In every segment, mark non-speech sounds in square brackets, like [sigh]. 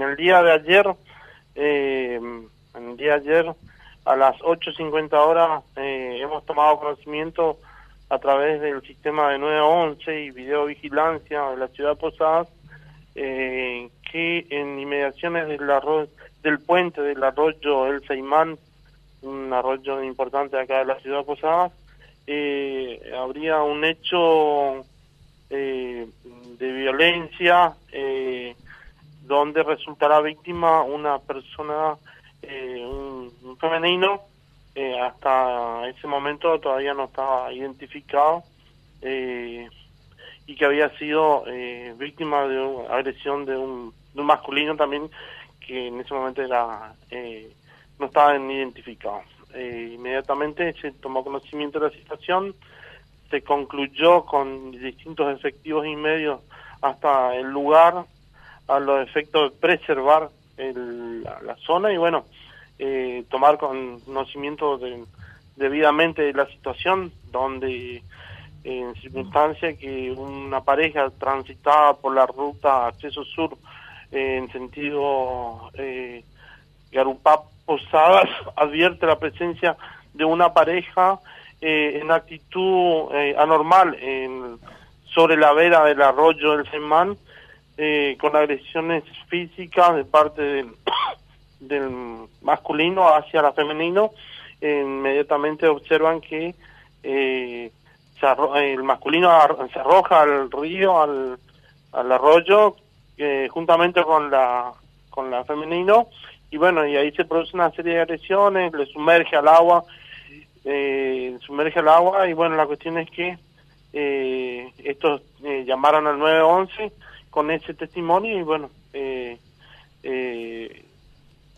en el día de ayer, eh, en día ayer, a las 8.50 horas, eh, hemos tomado conocimiento a través del sistema de 911 y videovigilancia de la ciudad de Posadas, eh, que en inmediaciones del, del puente del arroyo El Seimán, un arroyo importante acá de la ciudad de Posadas, eh, habría un hecho eh, de violencia eh, donde resultará víctima una persona, eh, un, femenino, eh, hasta ese momento todavía no estaba identificado y que había sido víctima de una agresión de un, de un, masculino también que en ese momento era no estaba identificado. inmediatamente se tomó conocimiento de la situación, se concluyó con distintos efectivos y medios hasta el lugar a los efectos de preservar el, la, zona y bueno, eh, tomar conocimiento de, debidamente de la situación donde en circunstancia que una pareja transitada por la ruta acceso sur eh, en sentido eh, Garupá Posadas [laughs] advierte la presencia de una pareja eh, en actitud eh, anormal en, sobre la vera del arroyo del Semán, eh, con agresiones físicas de parte del, [coughs] masculino hacia la femenino, inmediatamente observan que el masculino se arroja al río, al, al arroyo, juntamente con la con la femenino, y bueno, y ahí se produce una serie de agresiones, le sumerge al agua, eh, sumerge al agua y bueno, la cuestión es que eh, estos eh, llamaron al 911 con ese testimonio y bueno, eh, eh,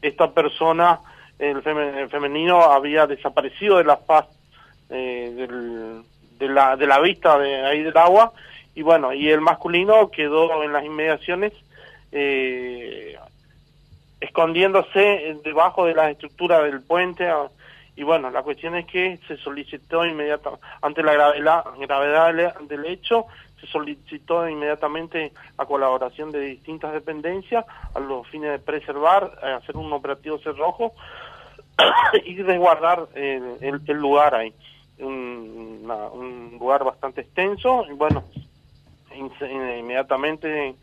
esta persona, el, femenino, había desaparecido de la faz del, de, la, de la vista de ahí del agua y bueno, y el masculino quedó en las inmediaciones escondiéndose debajo de la estructura del puente y bueno, la cuestión es que se solicitó inmediatamente, ante la gravedad, gravedad del hecho, se solicitó inmediatamente la colaboración de distintas dependencias a los fines de preservar, eh, hacer un operativo cerrojo [coughs] y resguardar el, lugar ahí. Un, lugar bastante extenso y bueno, inmediatamente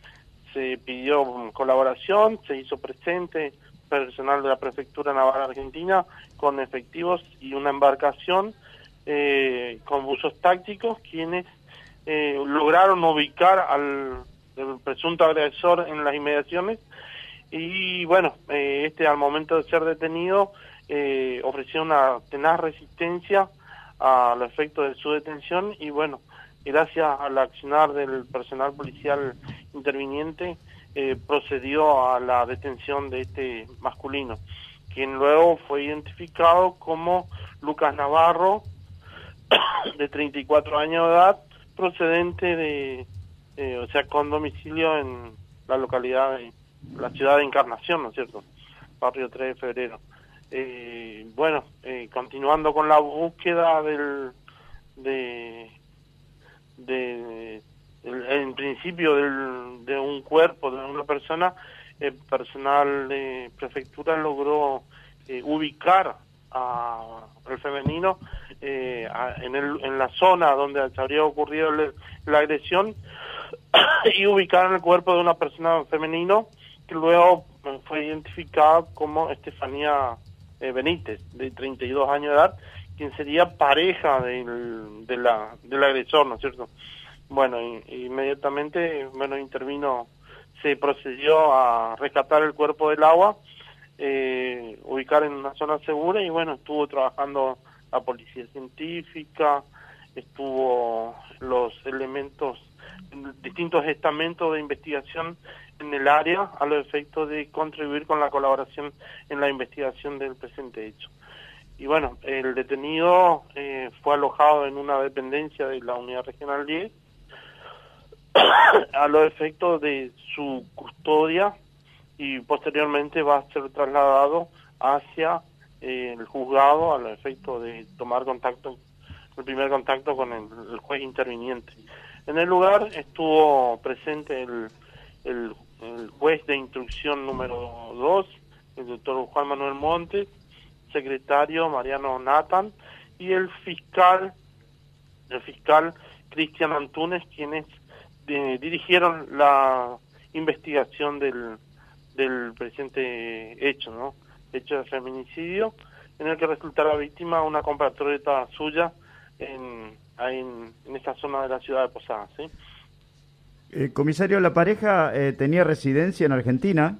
se pidió colaboración, se hizo presente personal de la Prefectura Naval Argentina con efectivos y una embarcación eh, con buzos tácticos quienes eh, lograron ubicar al presunto agresor en las inmediaciones y bueno, eh, este al momento de ser detenido ofreció una tenaz resistencia a los efectos de su detención y bueno, gracias al accionar del personal policial interviniente eh, procedió a la detención de este masculino, quien luego fue identificado como Lucas Navarro, [coughs] de 34 años de edad, procedente de, eh, o sea, con domicilio en la localidad la ciudad de Encarnación, ¿no es cierto? Barrio 3 de febrero. Eh, bueno, continuando con la búsqueda del, de, de en principio de un cuerpo, de una persona, el personal de prefectura logró eh, ubicar al femenino eh, en, el, en la zona donde se habría ocurrido la agresión [coughs] y ubicar en el cuerpo de una persona femenino que luego eh, fue identificada como Estefanía Benítez, de 32 años de edad, quien sería pareja del, de la, del agresor, ¿no es cierto? Bueno, inmediatamente, bueno, intervino, se procedió a rescatar el cuerpo del agua, eh, ubicar en una zona segura y bueno, estuvo trabajando la policía científica, estuvo los elementos, distintos estamentos de investigación en el área a los efectos de contribuir con la colaboración en la investigación del presente hecho. Y bueno, el detenido eh, fue alojado en una dependencia de la Unidad Regional 10 [coughs] a los efectos de su custodia y posteriormente va a ser trasladado hacia eh, el juzgado a los efectos de tomar contacto, el primer contacto con el, juez interviniente. En el lugar estuvo presente el, el juez de instrucción número 2, el doctor Juan Manuel Montes, secretario Mariano Nathan y el fiscal, el fiscal Cristian Antunes, quienes eh, dirigieron la investigación del, del presente hecho, ¿no? Hecho de feminicidio, en el que resultara víctima una compatriota suya en, en, en esta zona de la ciudad de Posadas, ¿sí? Eh, comisario, ¿la pareja eh, tenía residencia en Argentina?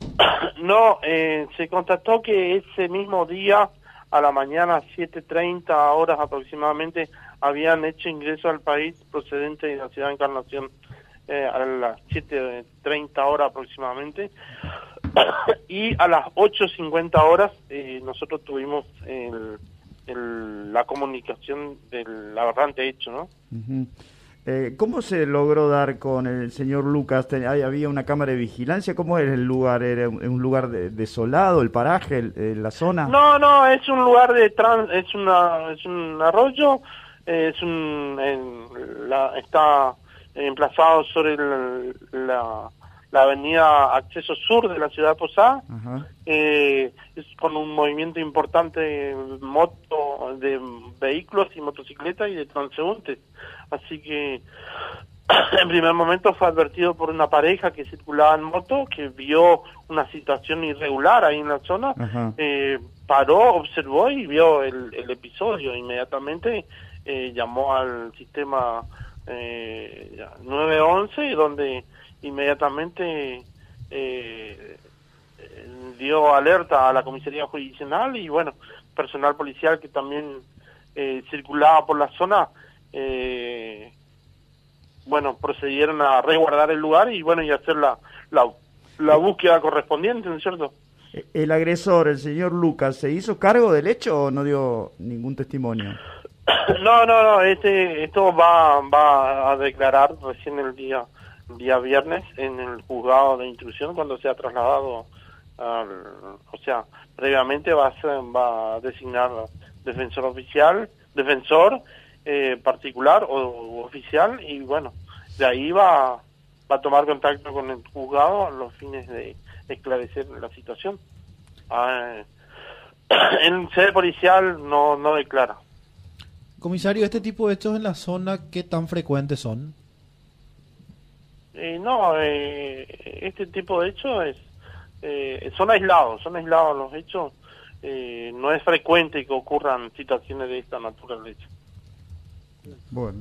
[coughs] No, eh, se constató que ese mismo día, a la mañana, 7.30 horas aproximadamente, habían hecho ingreso al país procedente de la ciudad de Encarnación eh, a las 7.30 horas aproximadamente. [coughs] y a las 8.50 horas eh, nosotros tuvimos el, el, la comunicación del aberrante hecho, ¿no? Uh eh, ¿Cómo se logró dar con el señor Lucas? ¿Había una cámara de vigilancia? ¿Cómo era el lugar? ¿Era un lugar desolado, el paraje, el, la zona? No, no, es un lugar de trans, es, una, es un arroyo, es un, en, la, está emplazado sobre la, la avenida Acceso Sur de la ciudad de Posada, eh, es con un movimiento importante de moto, de vehículos y motocicletas y de transeúntes. Así que [clears throat] en primer momento fue advertido por una pareja que circulaba en moto, que vio una situación irregular ahí en la zona, eh, paró, observó y vio el, el episodio. Inmediatamente eh, llamó al sistema eh, 911, donde inmediatamente eh, dio alerta a la comisaría judicial y bueno, personal policial que también eh, circulaba por la zona, eh, bueno, procedieron a resguardar el lugar y bueno, y hacer la, la, la búsqueda correspondiente, ¿no es cierto? El agresor, el señor Lucas, ¿se hizo cargo del hecho o no dio ningún testimonio? [coughs] No, no, no, este, esto va, va a declarar recién el día día viernes en el juzgado de instrucción cuando sea trasladado al, o sea, previamente va a, va a designar defensor oficial, defensor eh, particular o, oficial y bueno, de ahí va, va a tomar contacto con el juzgado a los fines de esclarecer la situación. Ah, [clears throat] en sede policial no, no declara. Comisario, ¿este tipo de hechos en la zona qué tan frecuentes son? Eh, no, eh, este tipo de hechos es, eh, son aislados, son aislados los hechos. Eh, no es frecuente que ocurran situaciones de esta naturaleza. Bueno.